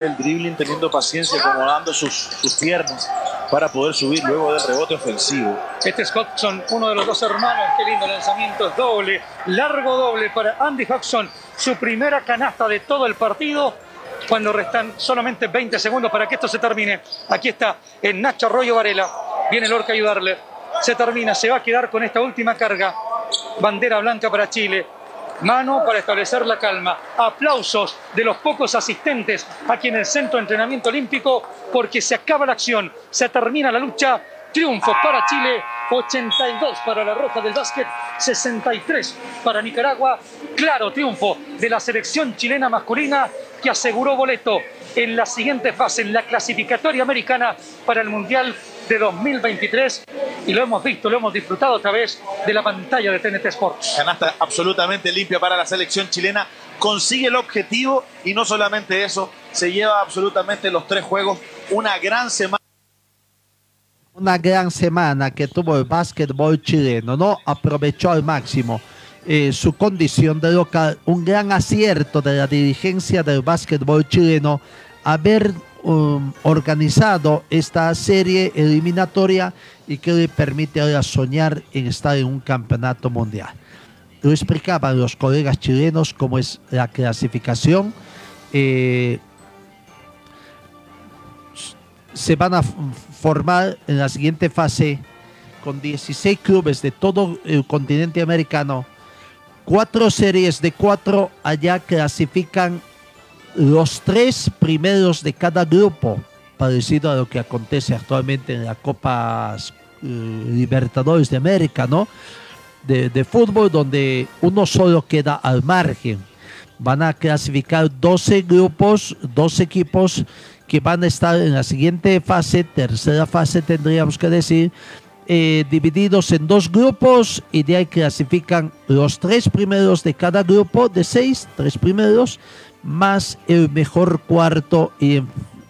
el dribbling teniendo paciencia, acomodando sus, piernas para poder subir luego del rebote ofensivo. Este es Hodgson, uno de los dos hermanos. Qué lindo lanzamiento, doble, largo doble para Andy Hodgson. Su primera canasta de todo el partido cuando restan solamente 20 segundos para que esto se termine. Aquí está el Nacho Arroyo Varela. Viene Lorca a ayudarle. Se termina, se va a quedar con esta última carga. Bandera blanca para Chile. Mano para establecer la calma. Aplausos de los pocos asistentes aquí en el Centro de Entrenamiento Olímpico porque se acaba la acción, se termina la lucha. Triunfo para Chile, 82 para la Roja del Básquet, 63 para Nicaragua. Claro triunfo de la selección chilena masculina que aseguró boleto en la siguiente fase, en la clasificatoria americana para el Mundial de 2023 y lo hemos visto, lo hemos disfrutado a través de la pantalla de TNT Sports. Canasta absolutamente limpia para la selección chilena, consigue el objetivo y no solamente eso, se lleva absolutamente los tres juegos, una gran semana. Una gran semana que tuvo el básquetbol chileno, ¿no? Aprovechó al máximo eh, su condición de local, un gran acierto de la dirigencia del básquetbol chileno haber um, organizado esta serie eliminatoria y que le permite ahora soñar en estar en un campeonato mundial. Lo explicaban los colegas chilenos cómo es la clasificación. Eh, se van a formar en la siguiente fase con 16 clubes de todo el continente americano. Cuatro series de cuatro allá clasifican los tres primeros de cada grupo, parecido a lo que acontece actualmente en la Copa eh, Libertadores de América, ¿no? De, de, fútbol, donde uno solo queda al margen. Van a clasificar 12 grupos, 12 equipos que van a estar en la siguiente fase, tercera fase tendríamos que decir, eh, divididos en dos grupos y de ahí clasifican los tres primeros de cada grupo, de seis, tres primeros, más el mejor cuarto y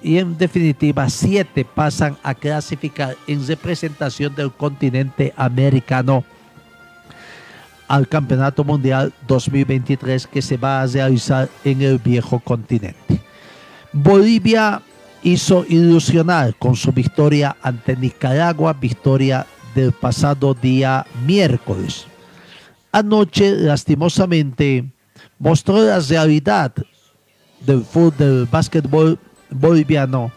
en, definitiva siete pasan a clasificar en representación del continente americano al Campeonato Mundial 2023 que se va a realizar en el viejo continente. Bolivia hizo ilusionar con su victoria ante Nicaragua, victoria del pasado día miércoles. Anoche, lastimosamente, mostró la realidad del fútbol, del básquetbol boliviano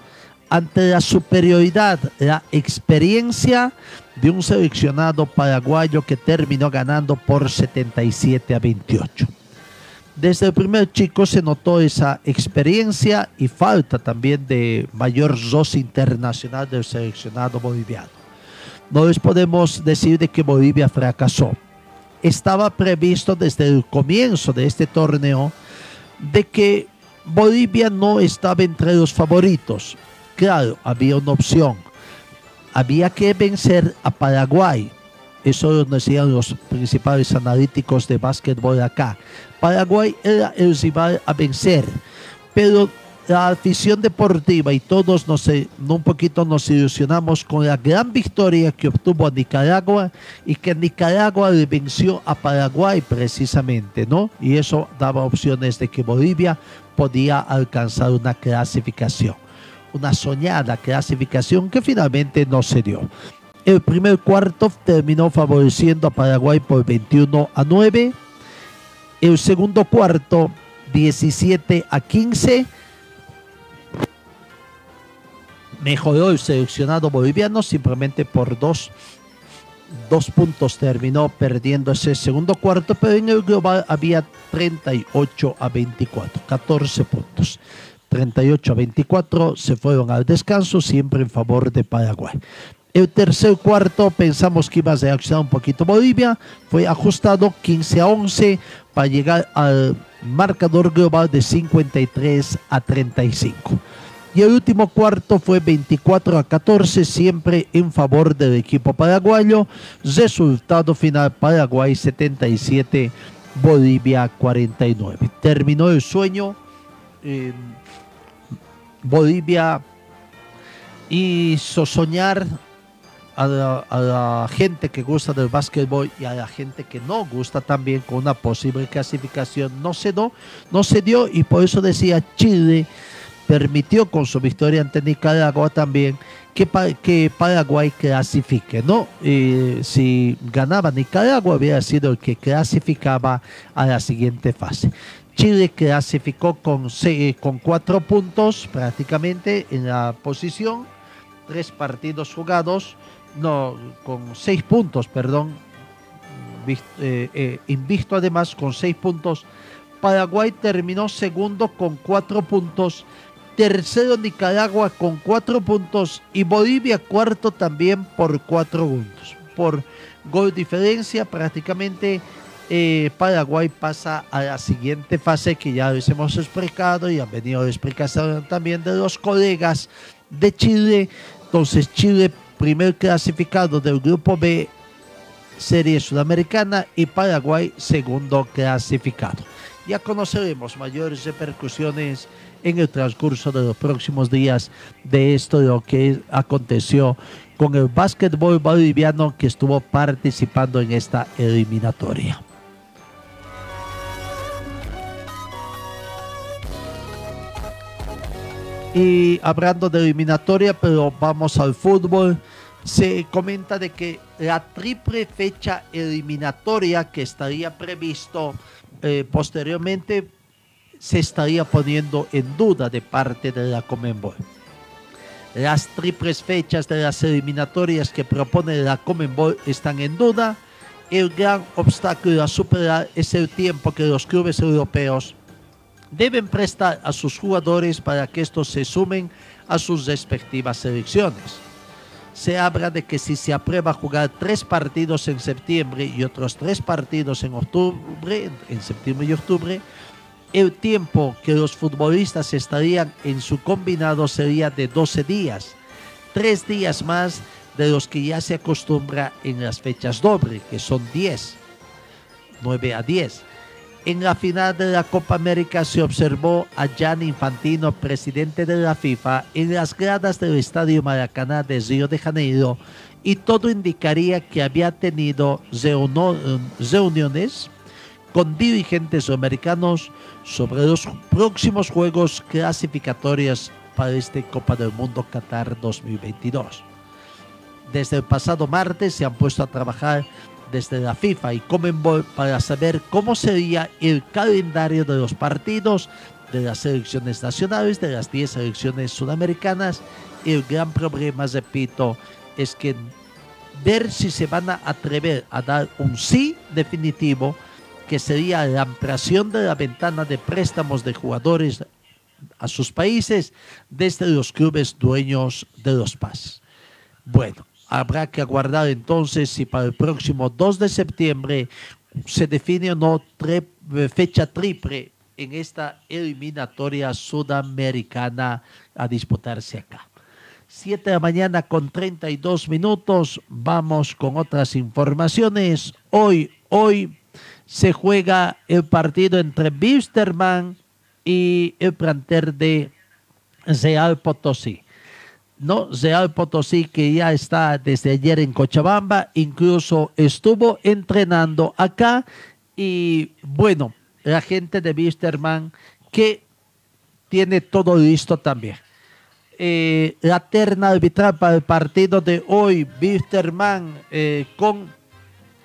ante la superioridad, la experiencia de un seleccionado paraguayo que terminó ganando por 77 a 28. Desde el primer chico se notó esa experiencia y falta también de mayor roce internacional del seleccionado boliviano. No les podemos decir de que Bolivia fracasó. Estaba previsto desde el comienzo de este torneo de que Bolivia no estaba entre los favoritos. Claro, había una opción. Había que vencer a Paraguay. Eso lo decían los principales analíticos de básquetbol acá. Paraguay era el rival a vencer, pero la afición deportiva y todos nos, un poquito nos ilusionamos con la gran victoria que obtuvo Nicaragua y que Nicaragua le venció a Paraguay precisamente, ¿no? Y eso daba opciones de que Bolivia podía alcanzar una clasificación, una soñada clasificación que finalmente no se dio. El primer cuarto terminó favoreciendo a Paraguay por 21 a 9. El segundo cuarto 17 a 15 mejoró el seleccionado boliviano simplemente por dos, dos puntos terminó perdiendo ese segundo cuarto, pero en el global había 38 a 24, 14 puntos. 38 a 24 se fueron al descanso, siempre en favor de Paraguay. El tercer cuarto pensamos que iba a reaccionar un poquito Bolivia, fue ajustado 15 a 11 para llegar al marcador global de 53 a 35. Y el último cuarto fue 24 a 14, siempre en favor del equipo paraguayo. Resultado final Paraguay 77, Bolivia 49. Terminó el sueño. Eh, Bolivia hizo soñar a la, a la, gente que gusta del básquetbol y a la gente que no gusta también con una posible clasificación. No se, no, no se dio y por eso decía Chile permitió con su victoria ante Nicaragua también que, que Paraguay clasifique, ¿no? si ganaba Nicaragua, hubiera sido el que clasificaba a la siguiente fase. Chile clasificó con, con cuatro puntos prácticamente en la posición, tres partidos jugados, no, con seis puntos, perdón, eh, eh, invisto además con seis puntos. Paraguay terminó segundo con cuatro puntos tercero Nicaragua con cuatro puntos y Bolivia cuarto también por cuatro puntos. Por gol diferencia prácticamente eh, Paraguay pasa a la siguiente fase que ya les hemos explicado y han venido la explicación también de los colegas de Chile. Entonces Chile primer clasificado del grupo B Serie Sudamericana y Paraguay segundo clasificado. Ya conoceremos mayores repercusiones en el transcurso de los próximos días de esto, de lo que aconteció con el básquetbol boliviano que estuvo participando en esta eliminatoria. Y hablando de eliminatoria, pero vamos al fútbol, se comenta de que la triple fecha eliminatoria que estaría previsto eh, posteriormente se estaría poniendo en duda de parte de la Comenbol. Las triples fechas de las eliminatorias que propone la Comenbol están en duda. El gran obstáculo a superar es el tiempo que los clubes europeos deben prestar a sus jugadores para que estos se sumen a sus respectivas selecciones. Se habla de que si se aprueba jugar tres partidos en septiembre y otros tres partidos en octubre, en septiembre y octubre, el tiempo que los futbolistas estarían en su combinado sería de 12 días, tres días más de los que ya se acostumbra en las fechas dobles, que son 10, 9 a 10. En la final de la Copa América se observó a Gianni Infantino, presidente de la FIFA, en las gradas del Estadio Maracaná de Río de Janeiro y todo indicaría que había tenido reuniones con dirigentes americanos sobre los próximos juegos clasificatorios para este Copa del Mundo Qatar 2022. Desde el pasado martes se han puesto a trabajar desde la FIFA y Comenbol para saber cómo sería el calendario de los partidos de las selecciones nacionales, de las 10 selecciones sudamericanas. El gran problema, repito, es que ver si se van a atrever a dar un sí definitivo que sería la ampliación de la ventana de préstamos de jugadores a sus países desde los clubes dueños de los PAS. Bueno, habrá que aguardar entonces si para el próximo 2 de septiembre se define o no fecha triple en esta eliminatoria sudamericana a disputarse acá. 7 de la mañana con 32 minutos. Vamos con otras informaciones. Hoy, hoy se juega el partido entre Bisterman y el planter de Real Potosí. No, Real Potosí que ya está desde ayer en Cochabamba, incluso estuvo entrenando acá y bueno, la gente de Bisterman que tiene todo listo también. Eh, la terna arbitral para el partido de hoy, Bisterman eh, con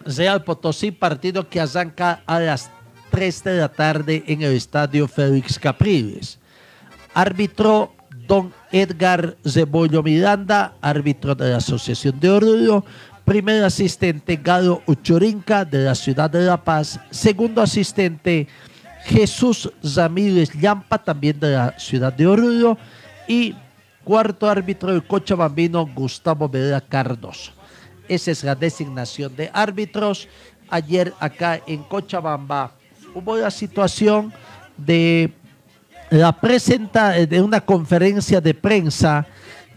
Real Potosí, partido que arranca a las 3 de la tarde en el estadio Félix Capriles. Árbitro don Edgar Zebollo Miranda, árbitro de la Asociación de Oruro. Primer asistente Galo Uchurinca de la ciudad de La Paz. Segundo asistente Jesús Ramírez Llampa, también de la ciudad de Oruro. Y cuarto árbitro el cochabambino Gustavo Vera Cardoso. Esa es la designación de árbitros. Ayer acá en Cochabamba hubo la situación de la presenta de una conferencia de prensa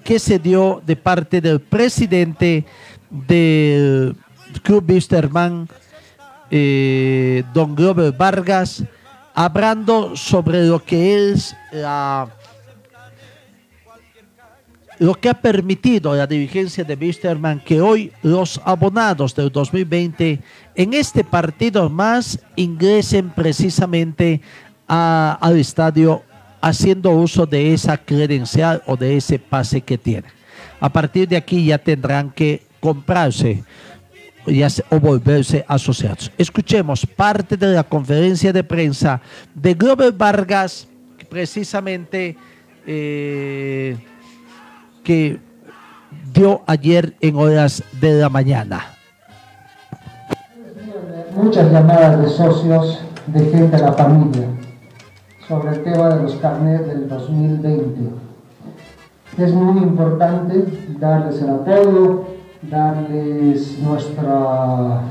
que se dio de parte del presidente del Club Wisterman, eh, don Grover Vargas, hablando sobre lo que es la lo que ha permitido la dirigencia de Wisterman que hoy los abonados del 2020 en este partido más ingresen precisamente al estadio haciendo uso de esa credencial o de ese pase que tienen. A partir de aquí ya tendrán que comprarse o volverse asociados. Escuchemos parte de la conferencia de prensa de Glover Vargas, precisamente eh, que dio ayer en horas de la mañana. Muchas llamadas de socios, de gente de la familia, sobre el tema de los carnets del 2020. Es muy importante darles el apoyo, darles nuestra,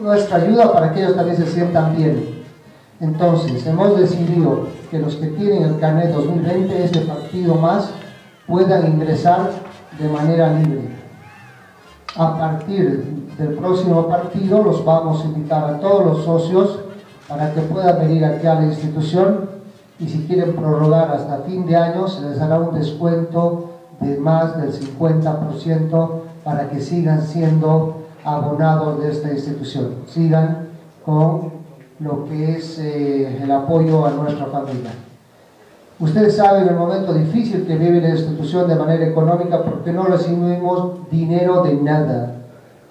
nuestra ayuda para que ellos también se sientan bien. Entonces, hemos decidido que los que tienen el carnet 2020, ese partido más, puedan ingresar de manera libre. A partir del próximo partido los vamos a invitar a todos los socios para que puedan venir aquí a la institución y si quieren prorrogar hasta fin de año se les hará un descuento de más del 50% para que sigan siendo abonados de esta institución, sigan con lo que es eh, el apoyo a nuestra familia. Ustedes saben el momento difícil que vive la institución de manera económica porque no recibimos dinero de nada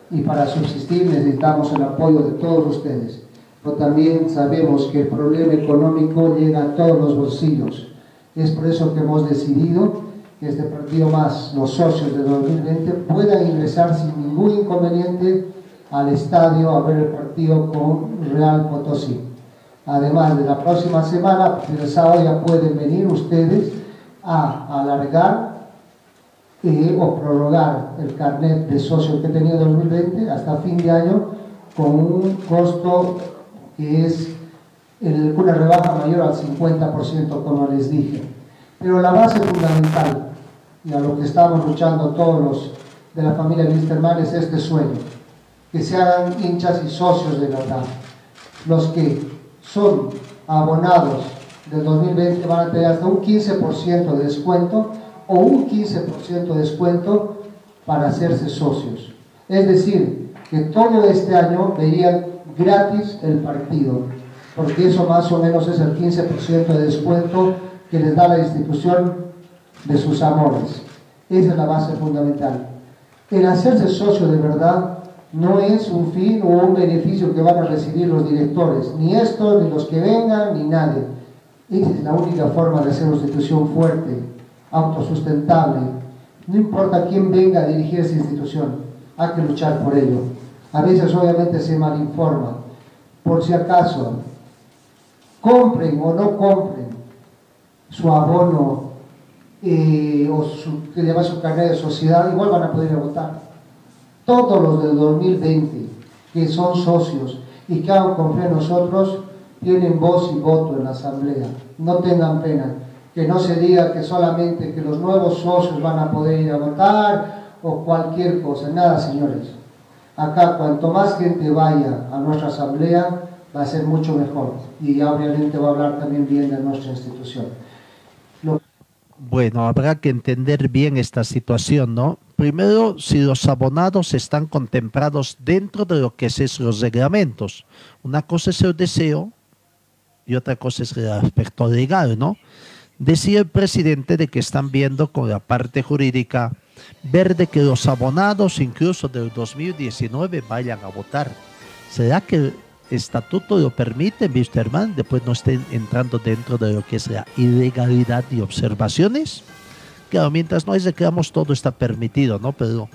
y para subsistir necesitamos el apoyo de todos ustedes. Pero también sabemos que el problema económico llega a todos los bolsillos. Es por eso que hemos decidido que este partido más, los socios de 2020, puedan ingresar sin ningún inconveniente al estadio a ver el partido con Real Potosí. Además de la próxima semana, el sábado ya pueden venir ustedes a alargar eh, o prorrogar el carnet de socio que tenía 2020 hasta fin de año con un costo que es una rebaja mayor al 50%, como les dije. Pero la base fundamental y a lo que estamos luchando todos los de la familia Misterman es este sueño, que se hagan hinchas y socios de verdad. Los que son abonados del 2020 van a tener hasta un 15% de descuento o un 15% de descuento para hacerse socios. Es decir, que todo este año verían gratis el partido, porque eso más o menos es el 15% de descuento que les da la institución de sus amores. Esa es la base fundamental. El hacerse socio de verdad no es un fin o un beneficio que van a recibir los directores, ni estos, ni los que vengan, ni nadie. Esa es la única forma de ser una institución fuerte, autosustentable. No importa quién venga a dirigir esa institución, hay que luchar por ello. A veces obviamente se malinforma. Por si acaso, compren o no compren su abono eh, o su, que su carrera de sociedad, igual van a poder votar todos los del 2020 que son socios y que han confiado en nosotros, tienen voz y voto en la asamblea. No tengan pena, que no se diga que solamente que los nuevos socios van a poder ir a votar o cualquier cosa. Nada, señores. Acá, cuanto más gente vaya a nuestra asamblea, va a ser mucho mejor. Y obviamente va a hablar también bien de nuestra institución. Bueno, habrá que entender bien esta situación, ¿no? Primero, si los abonados están contemplados dentro de lo que es los reglamentos. Una cosa es el deseo y otra cosa es el aspecto legal, ¿no? Decía el presidente de que están viendo con la parte jurídica ver de que los abonados incluso del 2019 vayan a votar. ¿Será que el estatuto lo permite, Mr. Mann, después no estén entrando dentro de lo que es la ilegalidad y observaciones? Claro, mientras no reclamos todo está permitido, ¿no? Pero,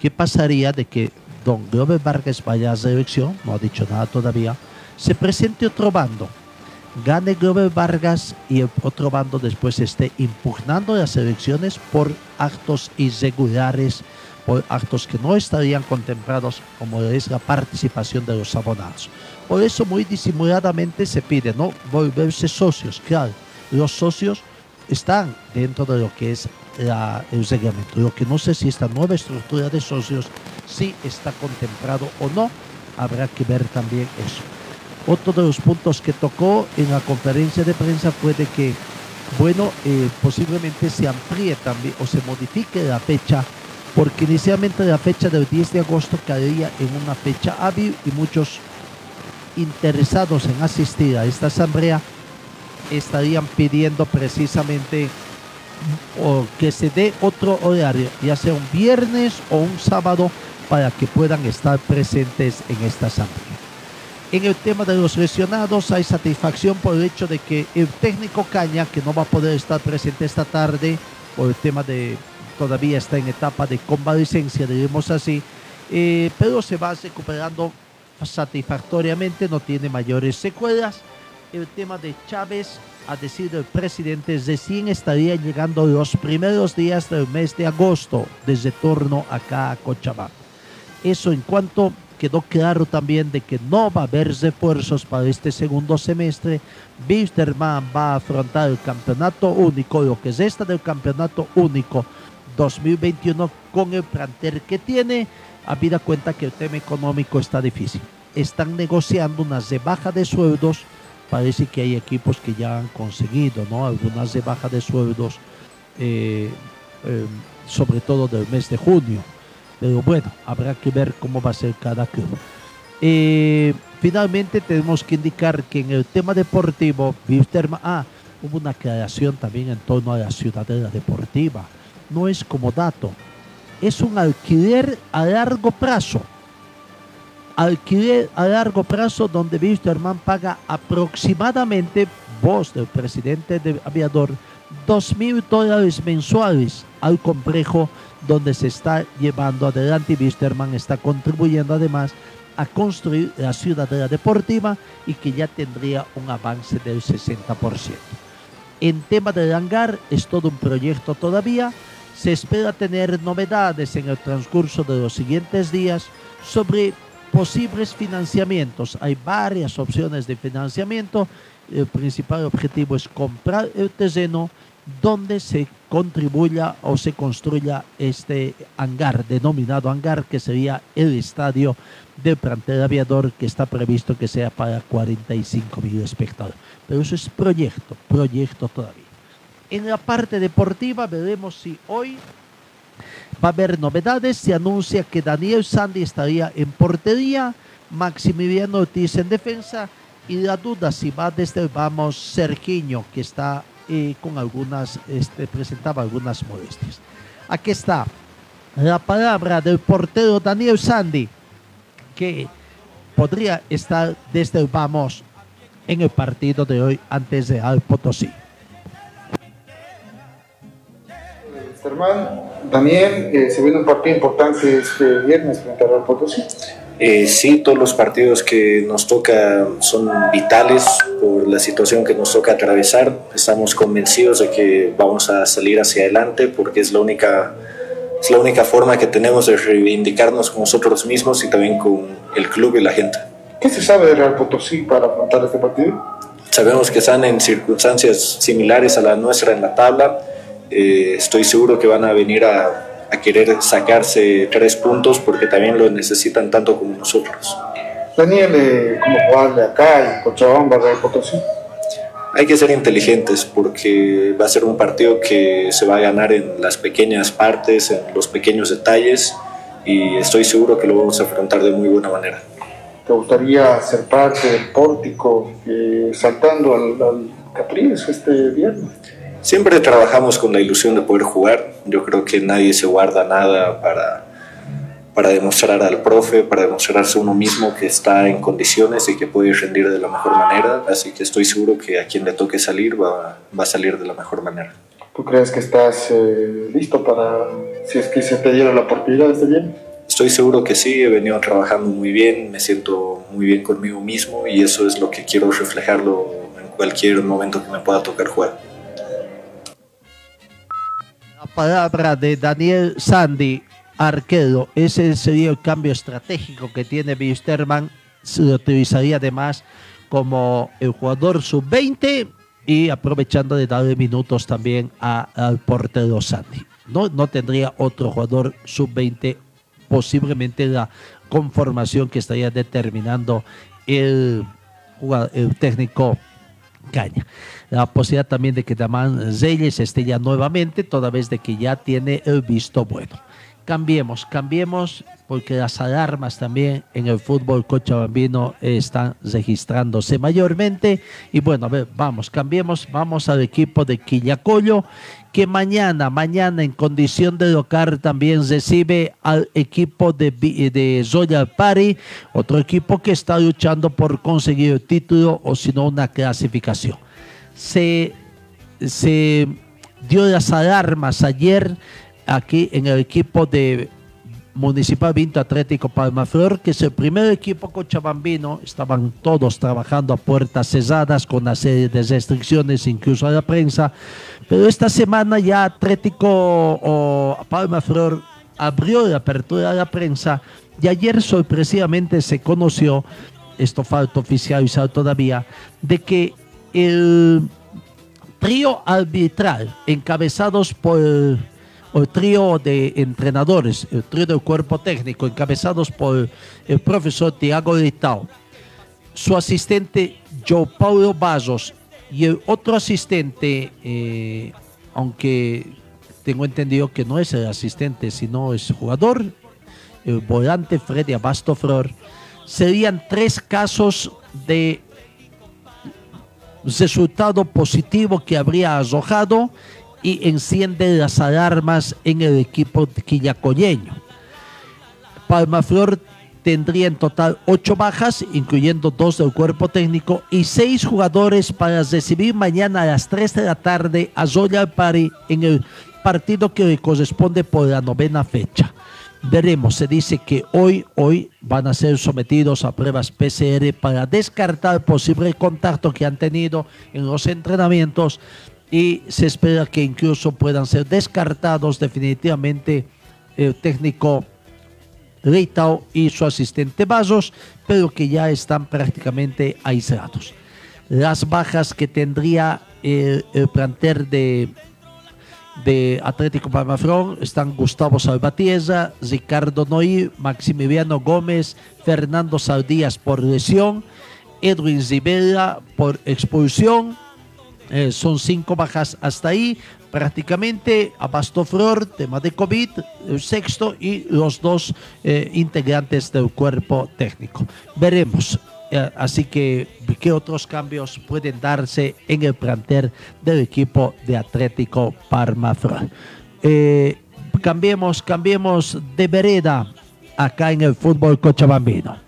¿qué pasaría de que don Glover Vargas vaya a la elección? No ha dicho nada todavía. Se presente otro bando, gane Glover Vargas y el otro bando después esté impugnando las elecciones por actos irregulares, por actos que no estarían contemplados como es la participación de los abonados. Por eso muy disimuladamente se pide no volverse socios. Claro, los socios están dentro de lo que es el reglamento. Lo que no sé si esta nueva estructura de socios si está contemplado o no, habrá que ver también eso. Otro de los puntos que tocó en la conferencia de prensa fue de que, bueno, eh, posiblemente se amplíe también o se modifique la fecha, porque inicialmente la fecha del 10 de agosto caería en una fecha hábil y muchos interesados en asistir a esta asamblea estarían pidiendo precisamente que se dé otro horario, ya sea un viernes o un sábado, para que puedan estar presentes en esta asamblea. En el tema de los lesionados hay satisfacción por el hecho de que el técnico Caña, que no va a poder estar presente esta tarde por el tema de todavía está en etapa de convalecencia, diremos así, eh, pero se va recuperando satisfactoriamente, no tiene mayores secuelas. El tema de Chávez, a decir del presidente, recién estaría llegando los primeros días del mes de agosto de retorno acá a Cochabamba. Eso en cuanto quedó claro también de que no va a haber refuerzos para este segundo semestre. Wisterman va a afrontar el campeonato único, lo que es esta del campeonato único 2021 con el plantel que tiene, habida cuenta que el tema económico está difícil. Están negociando una rebaja de sueldos. Parece que hay equipos que ya han conseguido, ¿no? Algunas rebajas de sueldos, eh, eh, sobre todo del mes de junio. Pero bueno, habrá que ver cómo va a ser cada club. Eh, finalmente tenemos que indicar que en el tema deportivo, ah, hubo una creación también en torno a la ciudadela deportiva no es como dato, es un alquiler a largo plazo. Alquiler a largo plazo donde Wisterman paga aproximadamente, voz del presidente de aviador, dos mil dólares mensuales al complejo donde se está llevando adelante Wisterman está contribuyendo además a construir la ciudadela deportiva y que ya tendría un avance del 60%. En tema del hangar es todo un proyecto todavía, se espera tener novedades en el transcurso de los siguientes días sobre posibles financiamientos. Hay varias opciones de financiamiento. El principal objetivo es comprar el terreno donde se contribuya o se construya este hangar, denominado hangar, que sería el estadio del plantel aviador, que está previsto que sea para 45 mil espectadores. Pero eso es proyecto, proyecto todavía. En la parte deportiva veremos si hoy va a haber novedades. Se anuncia que Daniel Sandy estaría en portería, Maximiliano Ortiz en defensa y la duda si va desde el vamos Sergiño, que está eh, con algunas, este, presentaba algunas molestias. Aquí está la palabra del portero Daniel Sandy, que podría estar desde el vamos en el partido de hoy antes de Al Potosí. Hermano, Daniel, eh, se viene un partido importante este viernes frente al Potosí. Eh, sí, todos los partidos que nos toca son vitales por la situación que nos toca atravesar. Estamos convencidos de que vamos a salir hacia adelante porque es la única, es la única forma que tenemos de reivindicarnos con nosotros mismos y también con el club y la gente. ¿Qué se sabe de Real Potosí para afrontar este partido? Sabemos que están en circunstancias similares a la nuestra en la tabla eh, estoy seguro que van a venir a, querer sacarse tres puntos porque también lo necesitan tanto como nosotros. Daniel, eh, ¿cómo jugarle acá en Cochabamba de Potosí? Hay que ser inteligentes porque va a ser un partido que se va a ganar en las pequeñas partes, en los pequeños detalles y estoy seguro que lo vamos a afrontar de muy buena manera. ¿Te gustaría ser parte del pórtico eh, saltando al, al Capriles este viernes? Siempre trabajamos con la ilusión de poder jugar. Yo creo que nadie se guarda nada para, para demostrar al profe, para demostrarse uno mismo que está en condiciones y que puede rendir de la mejor manera. Así que estoy seguro que a quien le toque salir va, va a salir de la mejor manera. ¿Tú crees que estás eh, listo para, si es que se te diera la oportunidad estar bien? Estoy seguro que sí, he venido trabajando muy bien, me siento muy bien conmigo mismo y eso es lo que quiero reflejarlo en cualquier momento que me pueda tocar jugar palabra de Daniel Sandy, arquero. Ese sería el cambio estratégico que tiene Wisterman. Se lo utilizaría además como el jugador sub-20 y aprovechando de darle minutos también al portero Sandy. No, no tendría otro jugador sub-20, posiblemente la conformación que estaría determinando el, el técnico Caña la posibilidad también de que Damán Reyes esté ya nuevamente, toda vez de que ya tiene el visto bueno. Cambiemos, cambiemos, porque las alarmas también en el fútbol cochabambino están registrándose mayormente. Y bueno, a ver, vamos, cambiemos, vamos al equipo de Quillacollo, que mañana, mañana en condición de local también recibe al equipo de, de Zoya Pari, otro equipo que está luchando por conseguir el título o si no una clasificación. Se, se dio las alarmas ayer aquí en el equipo de Municipal Vinto Atlético Palmaflor, que es el primer equipo cochabambino, estaban todos trabajando a puertas cesadas con una serie de restricciones, incluso a la prensa, pero esta semana ya Atlético o Palmaflor abrió la apertura a la prensa y ayer sorpresivamente se conoció, esto falta oficializar todavía, de que el trío arbitral encabezados por el trío de entrenadores, el trío del cuerpo técnico, encabezados por el profesor Tiago Litao, su asistente Joe Paulo Bazos y el otro asistente, eh, aunque tengo entendido que no es el asistente, sino es jugador, el volante Freddy Abasto Flor, serían tres casos de resultado positivo que habría arrojado y enciende las alarmas en el equipo quillacoyeño. Palmaflor tendría en total ocho bajas, incluyendo dos del cuerpo técnico, y seis jugadores para recibir mañana a las 3 de la tarde a Zoya Pari en el partido que le corresponde por la novena fecha. Veremos, se dice que hoy, hoy van a ser sometidos a pruebas PCR para descartar posible contacto que han tenido en los entrenamientos y se espera que incluso puedan ser descartados definitivamente el técnico Reitao y su asistente Vasos, pero que ya están prácticamente aislados. Las bajas que tendría el, el plantel de, de Atlético Palmaflón están Gustavo Salvatierra, Ricardo Noí, Maximiliano Gómez, Fernando Saldías por lesión, Edwin Zibela por expulsión, eh, son cinco bajas hasta ahí. Prácticamente Abasto Flor, tema de COVID, el sexto y los dos eh, integrantes del cuerpo técnico. Veremos. Eh, así que, ¿qué otros cambios pueden darse en el plantel del equipo de Atlético Parma Flor? cambiemos, cambiemos de vereda acá en el fútbol cochabambino.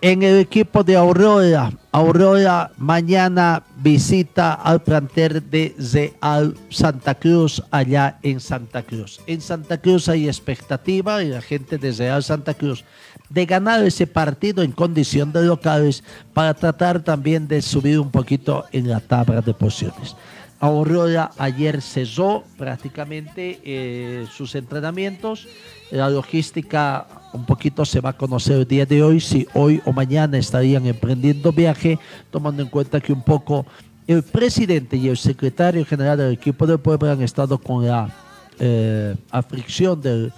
En el equipo de Aurora. Aurora mañana visita al plantel de Real Santa Cruz allá en Santa Cruz. En Santa Cruz hay expectativa y la gente de Real Santa Cruz de ganar ese partido en condición de locales para tratar también de subir un poquito en la tabla de posiciones. Aurora ayer cesó prácticamente eh, sus entrenamientos. La logística un poquito se va a conocer el día de hoy, si hoy o mañana estarían emprendiendo viaje, tomando en cuenta que un poco el presidente y el secretario general del equipo del pueblo han estado con la eh, aflicción del,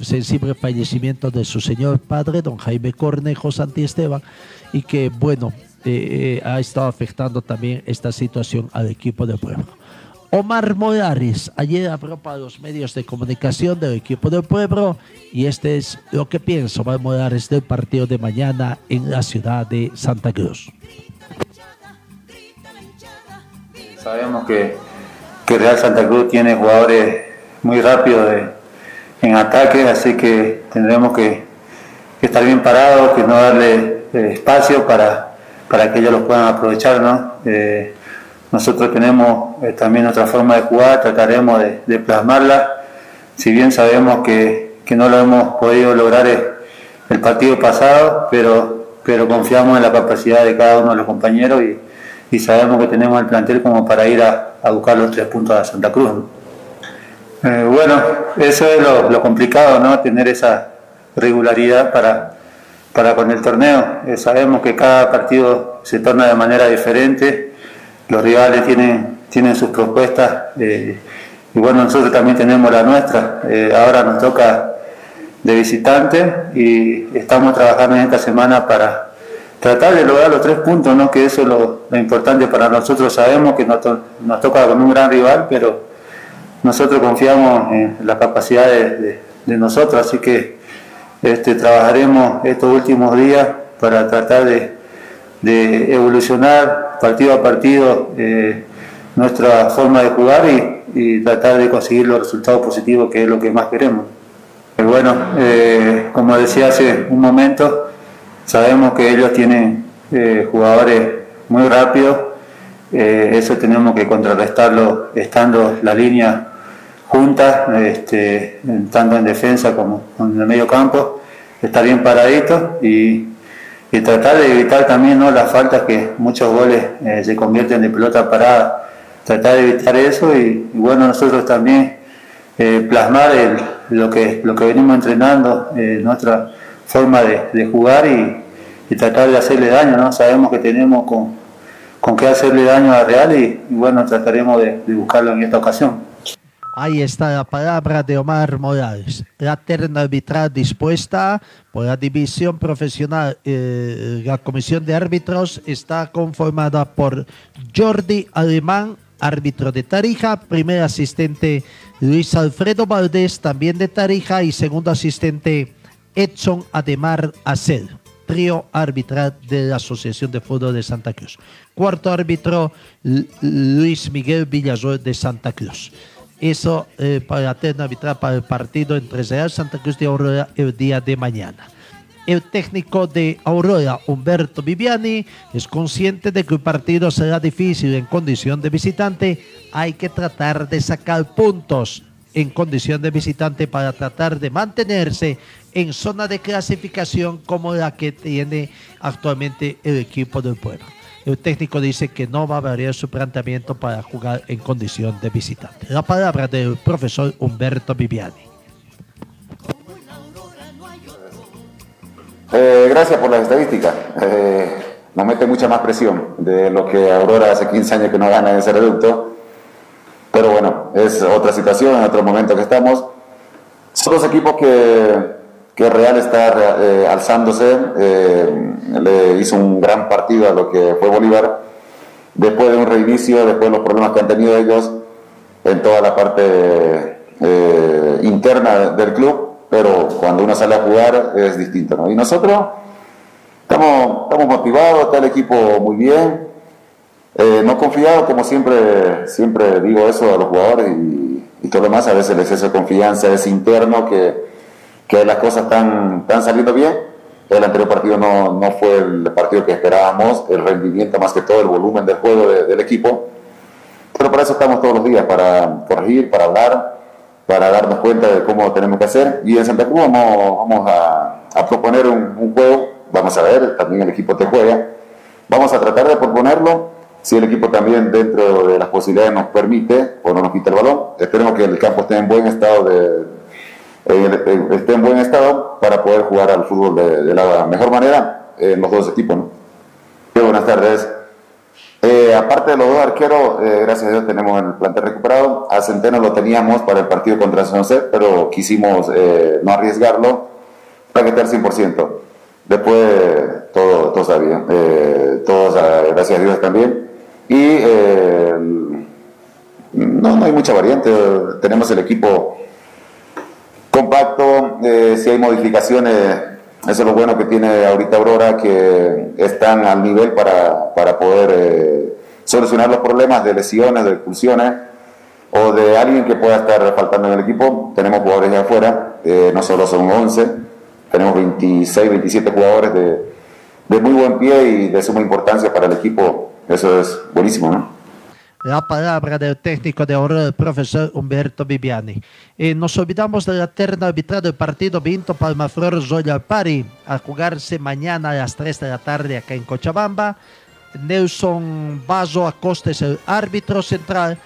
sensible fallecimiento de su señor padre, don Jaime Cornejo Esteban, y que, bueno, eh, ha estado afectando también esta situación al equipo del pueblo. Omar Morales ayer habló para los medios de comunicación del equipo del pueblo y este es lo que piensa Omar Morales del partido de mañana en la ciudad de Santa Cruz. Sabemos que, que Real Santa Cruz tiene jugadores muy rápidos en ataque, así que tendremos que, estar bien parados, que no darle eh, espacio para para que ellos lo puedan aprovechar, ¿no? Eh, nosotros tenemos eh, también nuestra forma de jugar, trataremos de, plasmarla, si bien sabemos que, que, no lo hemos podido lograr el, partido pasado, pero, pero confiamos en la capacidad de cada uno de los compañeros y, y sabemos que tenemos el plantel como para ir a, a buscar los tres puntos a Santa Cruz. Eh, bueno, eso es lo, lo complicado, ¿no? Tener esa regularidad para, para con el torneo. Eh, sabemos que cada partido se torna de manera diferente, los rivales tienen, tienen sus propuestas eh, y bueno, nosotros también tenemos la nuestra. Eh, ahora nos toca de visitante y estamos trabajando en esta semana para tratar de lograr los tres puntos, ¿no? que eso es lo, importante para nosotros. Sabemos que nos, toca con un gran rival, pero nosotros confiamos en la capacidad de, nosotros, así que este, trabajaremos estos últimos días para tratar de, evolucionar partido a partido eh, nuestra forma de jugar y, tratar de conseguir los resultados positivos, que es lo que más queremos. Bueno, eh, como decía hace un momento, sabemos que ellos tienen eh, jugadores muy rápidos, eso tenemos que contrarrestarlo estando la línea juntas, este, tanto en defensa como en el medio campo, estar bien paradito y, tratar de evitar también ¿no? las faltas que muchos goles se convierten en pelota parada, tratar de evitar eso y bueno, nosotros también eh, plasmar lo, que, lo que venimos entrenando, eh, nuestra forma de, de jugar y, tratar de hacerle daño, ¿no? Sabemos que tenemos con, con qué hacerle daño a Real y, bueno, trataremos de, de, buscarlo en esta ocasión. Ahí está la palabra de Omar Morales. La terna arbitral dispuesta por la división profesional. Eh, la comisión de árbitros está conformada por Jordi Alemán, árbitro de Tarija, primer asistente Luis Alfredo Valdés, también de Tarija, y segundo asistente Edson Ademar Acel, trío arbitral de la Asociación de Fútbol de Santa Cruz. Cuarto árbitro Luis Miguel Villazor de Santa Cruz. Eso eh, para terna arbitral para el partido entre Santa Cruz de Aurora el día de mañana. El técnico de Aurora, Humberto Viviani, es consciente de que el partido será difícil en condición de visitante. Hay que tratar de sacar puntos en condición de visitante para tratar de mantenerse en zona de clasificación como la que tiene actualmente el equipo del pueblo. El técnico dice que no va a variar su planteamiento para jugar en condición de visitante. La palabra del profesor Humberto Viviani. Eh, gracias por las estadísticas. Eh, nos mete mucha más presión de lo que Aurora hace 15 años que no gana en ese reducto. Pero bueno, es otra situación, en otro momento que estamos. Son los equipos que, que Real está eh, alzándose. le hizo un gran partido a lo que fue Bolívar. Después de un reinicio, después de los problemas que han tenido ellos en toda la parte interna del club, pero cuando uno sale a jugar es distinto. Y nosotros estamos, motivados, está el equipo muy bien, eh, no confiado, como siempre, siempre digo eso a los jugadores y, todo lo demás, a veces el exceso de confianza es interno, que, que las cosas están, están saliendo bien. El anterior partido no, no, fue el partido que esperábamos, el rendimiento más que todo, el volumen del juego del equipo. Pero para eso estamos todos los días, para corregir, para hablar, para darnos cuenta de cómo tenemos que hacer. Y en Santa Cruz vamos, vamos a, proponer un, juego, vamos a ver, también el equipo te juega, vamos a tratar de proponerlo, si el equipo también dentro de las posibilidades nos permite o no nos quita el balón, esperemos que el campo esté en buen estado de, eh, esté en buen estado para poder jugar al fútbol de, la mejor manera en los dos equipos. Buenas tardes. Eh, aparte de los dos arqueros, eh, gracias a Dios tenemos el plantel recuperado. A Centeno lo teníamos para el partido contra San José, pero quisimos eh, no arriesgarlo para que esté al 100%. Después todo, todo está bien. todos, gracias a Dios también. Y no, no hay mucha variante. Tenemos el equipo compacto. si hay modificaciones eso es lo bueno que tiene ahorita Aurora, que están al nivel para, para poder eh, solucionar los problemas de lesiones, de expulsiones o de alguien que pueda estar faltando en el equipo. Tenemos jugadores de afuera, eh, no solo son 11, tenemos 26, 27 jugadores de, de muy buen pie y de suma importancia para el equipo. Eso es buenísimo, ¿no? La palabra del técnico de Aurora, el profesor Humberto Viviani. Y nos olvidamos de la terna arbitral del partido Vinto Palmaflor Royal Party a jugarse mañana a las 3 de la tarde acá en Cochabamba. Nelson Bazo Acosta es el árbitro central.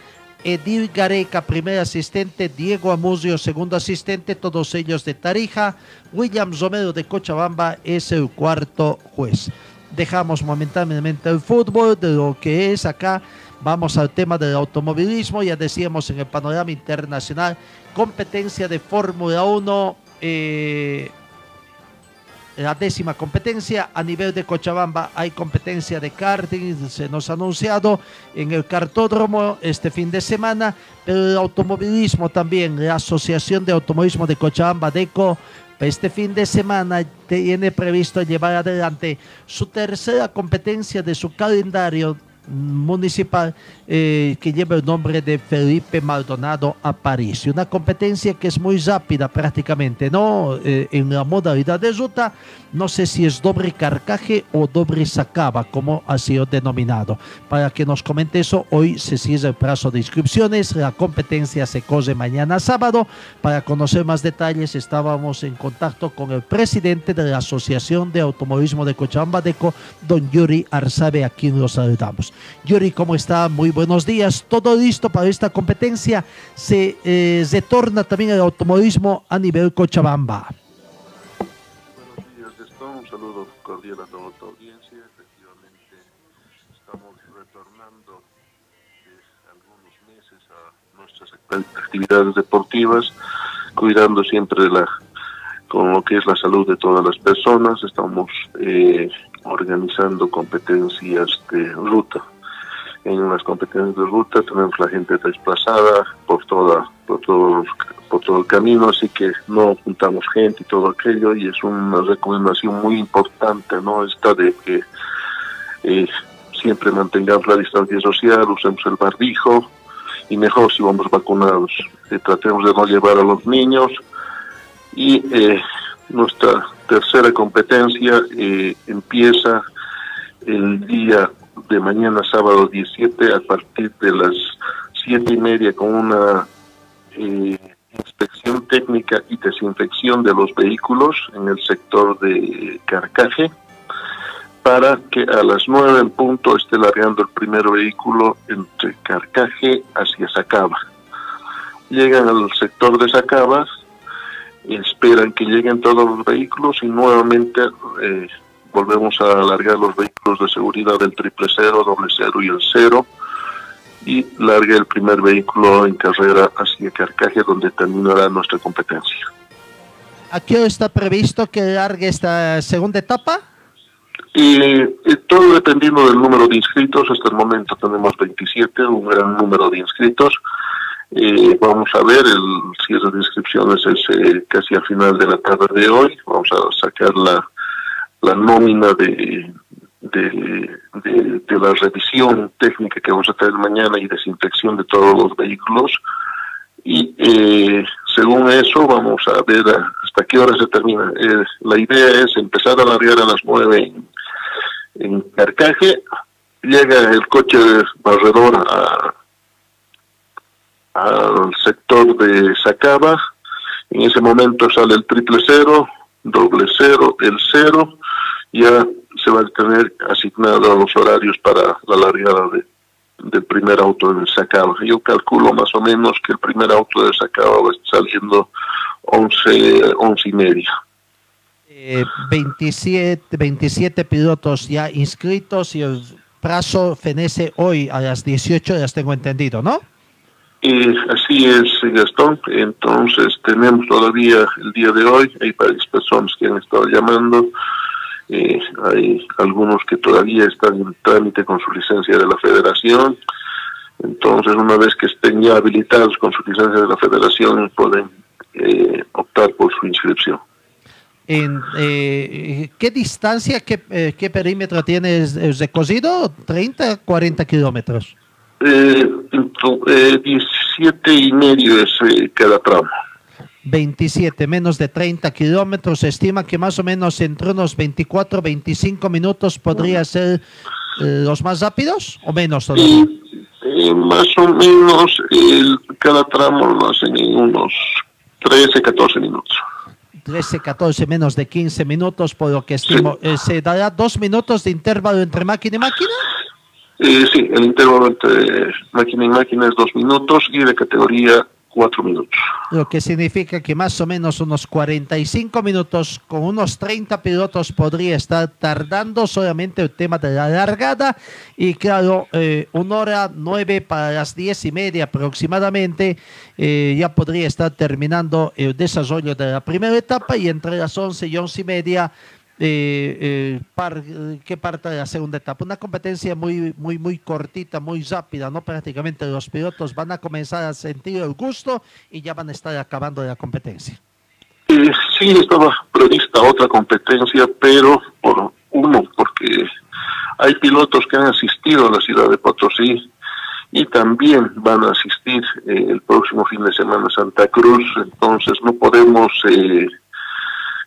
Edil Gareca, primer asistente, Diego Amuzio, segundo asistente, todos ellos de Tarija. William Zomero de Cochabamba es el cuarto juez. Dejamos momentáneamente el fútbol de lo que es acá Vamos al tema del automovilismo, ya decíamos en el panorama internacional, competencia de Fórmula 1 eh, la décima competencia. A nivel de Cochabamba hay competencia de karting, se nos ha anunciado en el cartódromo este fin de semana, pero el automovilismo también, la Asociación de Automovilismo de Cochabamba, DECO, este fin de semana tiene previsto llevar adelante su tercera competencia de su calendario municipal eh, que lleva el nombre de Felipe Maldonado Aparicio. Una competencia que es muy rápida prácticamente, ¿no? Eh, en la modalidad de ruta, no sé si es doble carcaje o doble sacaba, como ha sido denominado. Para que nos comente eso, hoy se cierra el plazo de inscripciones, la competencia se cose mañana sábado. Para conocer más detalles, estábamos en contacto con el presidente de la Asociación de Automovilismo de Cochabamba, DECO, don Yuri Arzabe, a quien lo saludamos. Yuri, ¿cómo está? Muy buenos días. Todo listo para esta competencia. Se eh, retorna también el automovilismo a nivel Cochabamba. Buenos días, Gastón. Un saludo cordial a toda tu audiencia. Efectivamente, estamos retornando desde algunos meses a nuestras actividades deportivas, cuidando siempre la con lo que es la salud de todas las personas. Estamos eh, organizando competencias de ruta. En las competencias de ruta tenemos la gente desplazada por toda por todo por todo el camino así que no juntamos gente y todo aquello y es una recomendación muy importante no esta de que eh, siempre mantengamos la distancia social usemos el barbijo y mejor si vamos vacunados. Eh, tratemos de no llevar a los niños y eh, nuestra tercera competencia empieza el día de mañana sábado 17 a partir de las siete y media con una eh, inspección técnica y desinfección de los vehículos en el sector de Carcaje para que a las nueve en punto esté largando el primer vehículo entre Carcaje hacia Sacaba. Llegan al sector de Sacaba, esperan que lleguen todos los vehículos y nuevamente eh, volvemos a alargar los vehículos de seguridad del triple cero, doble cero y el cero y largue el primer vehículo en carrera hacia Carcaje donde terminará nuestra competencia. ¿A qué está previsto que largue esta segunda etapa? Y, todo dependiendo del número de inscritos, hasta el momento tenemos 27, un gran número de inscritos. Eh, vamos a ver, el cierre de inscripciones es eh, casi al final de la tarde de hoy. Vamos a sacar la, la nómina de, de, la revisión técnica que vamos a tener mañana y desinfección de todos los vehículos. Y eh, según eso vamos a ver hasta qué hora se termina. Eh, la idea es empezar a largar a las nueve en, en Carcaje, llega el coche barredor a, al sector de Sacaba, en ese momento sale el triple cero, doble cero, el cero, ya se va a tener asignado a los horarios para la largada de, del primer auto de Sacaba. Yo calculo más o menos que el primer auto de Sacaba va saliendo 11, 11 y media. 27, eh, 27 pilotos ya inscritos y el plazo fenece hoy a las 18, ya tengo entendido, ¿no? Así es, Gastón. Entonces tenemos todavía el día de hoy, hay varias personas que han estado llamando eh, hay algunos que todavía están en trámite con su licencia de la federación. Entonces, una vez que estén ya habilitados con su licencia de la federación, pueden eh, optar por su inscripción. ¿En eh, qué distancia, qué, qué perímetro tiene el recorrido? ¿30, 40 kilómetros? Eh, 17 y medio es cada tramo. 27, menos de 30 kilómetros. Se estima que más o menos entre unos 24, 25 minutos podría ser eh, los más rápidos o menos todavía. Eh, más o menos cada tramo lo hacen en unos 13, 14 minutos. 13, 14, menos de 15 minutos, por lo que estimo. Eh, ¿Se dará dos minutos de intervalo entre máquina y máquina? Sí, el intervalo entre máquina y máquina es dos minutos y de categoría cuatro minutos. Lo que significa que más o menos unos 45 minutos con unos 30 pilotos podría estar tardando solamente el tema de la largada y claro, eh, una hora nueve para las diez y media aproximadamente eh, ya podría estar terminando el desarrollo de la primera etapa y entre las once y once y media eh, eh, par, que parte de la segunda etapa. Una competencia muy, muy, muy cortita, muy rápida, ¿no? Prácticamente los pilotos van a comenzar a sentir el gusto y ya van a estar acabando la competencia. Eh, sí, estaba prevista otra competencia, pero por uno, porque hay pilotos que han asistido a la ciudad de Potosí y también van a asistir eh, el próximo fin de semana a Santa Cruz, entonces no podemos eh,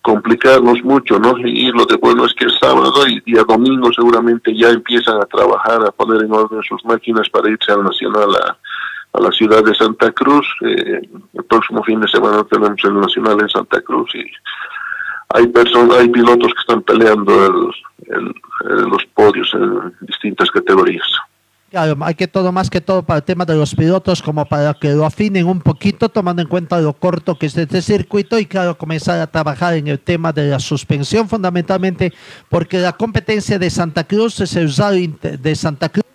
complicarnos mucho, ¿no? Y lo de bueno es que el sábado y día domingo seguramente ya empiezan a trabajar, a poner en orden sus máquinas para irse al Nacional a, la ciudad de Santa Cruz. Eh, el próximo fin de semana tenemos el Nacional en Santa Cruz y hay personas, hay pilotos que están peleando los podios en distintas categorías. Claro, hay que todo más que todo para el tema de los pilotos, como para que lo afinen un poquito, tomando en cuenta lo corto que es este circuito y claro, comenzar a trabajar en el tema de la suspensión fundamentalmente, porque la competencia de Santa Cruz es el usado de Santa Cruz.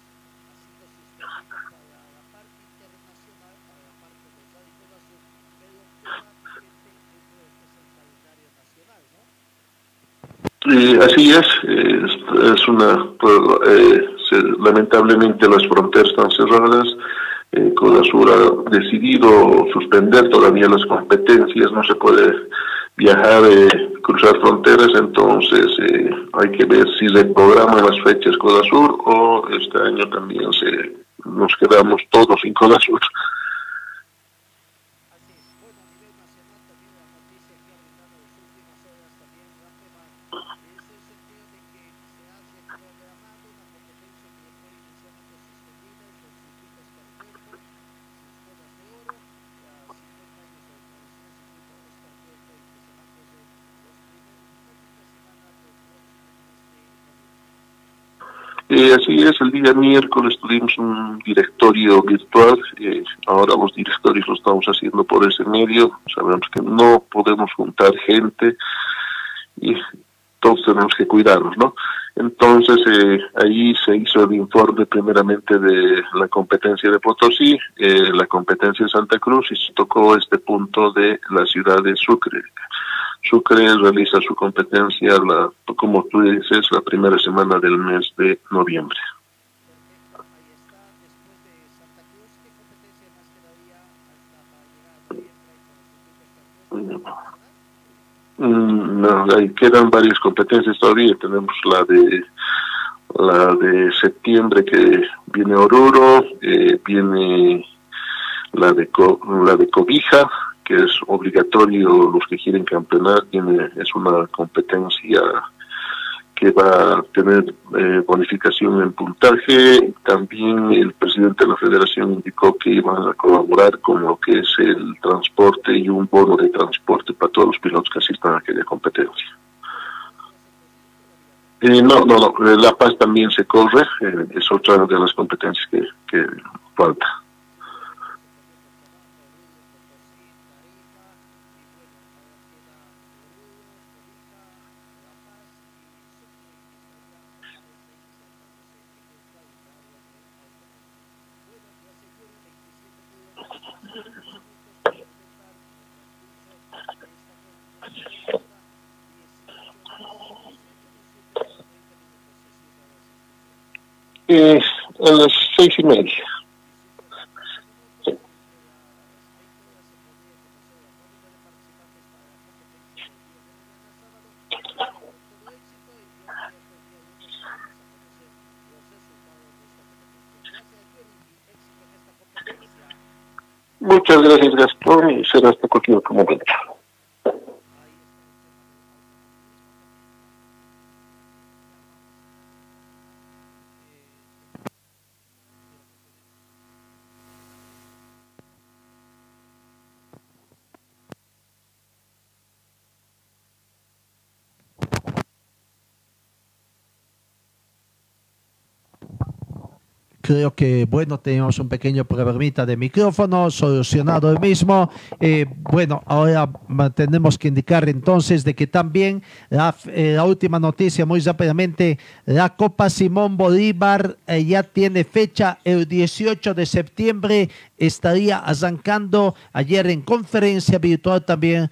así es, es, una eh, lamentablemente las fronteras están cerradas. Eh, Codasur ha decidido suspender todavía las competencias, no se puede viajar, eh, cruzar fronteras, entonces eh, hay que ver si se programan las fechas Codasur o este año también se nos quedamos todos sin Codasur. Así es, el día miércoles tuvimos un directorio virtual, eh, ahora los directorios lo estamos haciendo por ese medio, sabemos que no podemos juntar gente y todos tenemos que cuidarnos, ¿no? Entonces eh, ahí se hizo el informe primeramente de la competencia de Potosí, eh, la competencia de Santa Cruz y se tocó este punto de la ciudad de Sucre. Sucre realiza su competencia, la, como tú dices, la primera semana del mes de noviembre. Mm, no, ahí quedan varias competencias todavía. Tenemos la de la de septiembre que viene Oruro, eh, viene la de la de Cobija, que es obligatorio los que quieren campeonar, tiene, es una competencia que va a tener eh, bonificación en puntaje. También el presidente de la federación indicó que iban a colaborar con lo que es el transporte y un bono de transporte para todos los pilotos que asistan a aquella competencia. Eh, no, no, no, eh, La Paz también se corre, es otra de las competencias que, que falta. Eh, a las seis y media. Muchas gracias Gastón y será hasta cualquier momento. Creo que, bueno, tenemos un pequeño problemita de micrófono, solucionado el mismo. Eh, bueno, ahora tenemos que indicar entonces de que también la, eh, última noticia, muy rápidamente, la Copa Simón Bolívar eh, ya tiene fecha el 18 de septiembre, estaría arrancando ayer en conferencia virtual también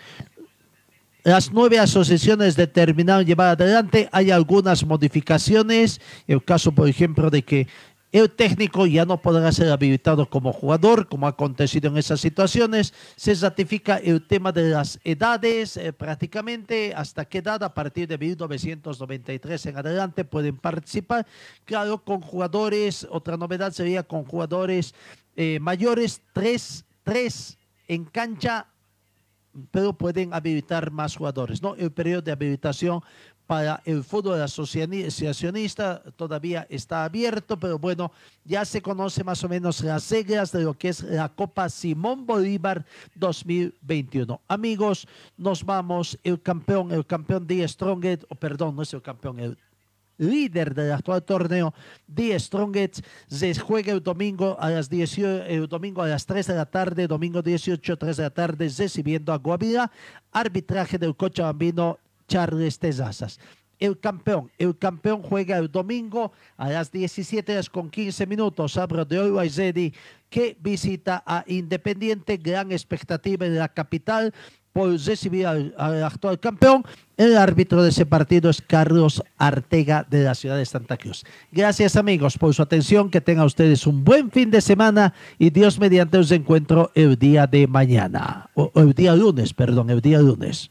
las nueve asociaciones determinaron llevar adelante. Hay algunas modificaciones. El caso, por ejemplo, de que el técnico ya no podrá ser habilitado como jugador, como ha acontecido en esas situaciones. Se ratifica el tema de las edades, eh, prácticamente hasta qué edad a partir de 1993 en adelante pueden participar. Claro, con jugadores, otra novedad sería con jugadores eh, mayores, tres, tres en cancha pero pueden habilitar más jugadores. ¿no? El periodo de habilitación para el fútbol asociacionista todavía está abierto, pero bueno, ya se conoce más o menos las reglas de lo que es la Copa Simón Bolívar 2021. Amigos, nos vamos, el campeón, el campeón de Strongest, o perdón, no es el campeón, el líder del actual torneo, The Strongest, se juega el domingo a las 18, el domingo a las 3 de la tarde, domingo 18, 3 de la tarde, recibiendo a Guavira, arbitraje del Cochabambino Charles Tezazas. El campeón, el campeón juega el domingo a las 17 horas con 15 minutos. Abro de hoy que visita a Independiente. Gran expectativa en la capital por recibir al, actual campeón. El árbitro de ese partido es Carlos Artega de la ciudad de Santa Cruz. Gracias amigos por su atención, que tengan ustedes un buen fin de semana y Dios mediante os encuentro el día de mañana, o el día lunes, perdón, el día lunes.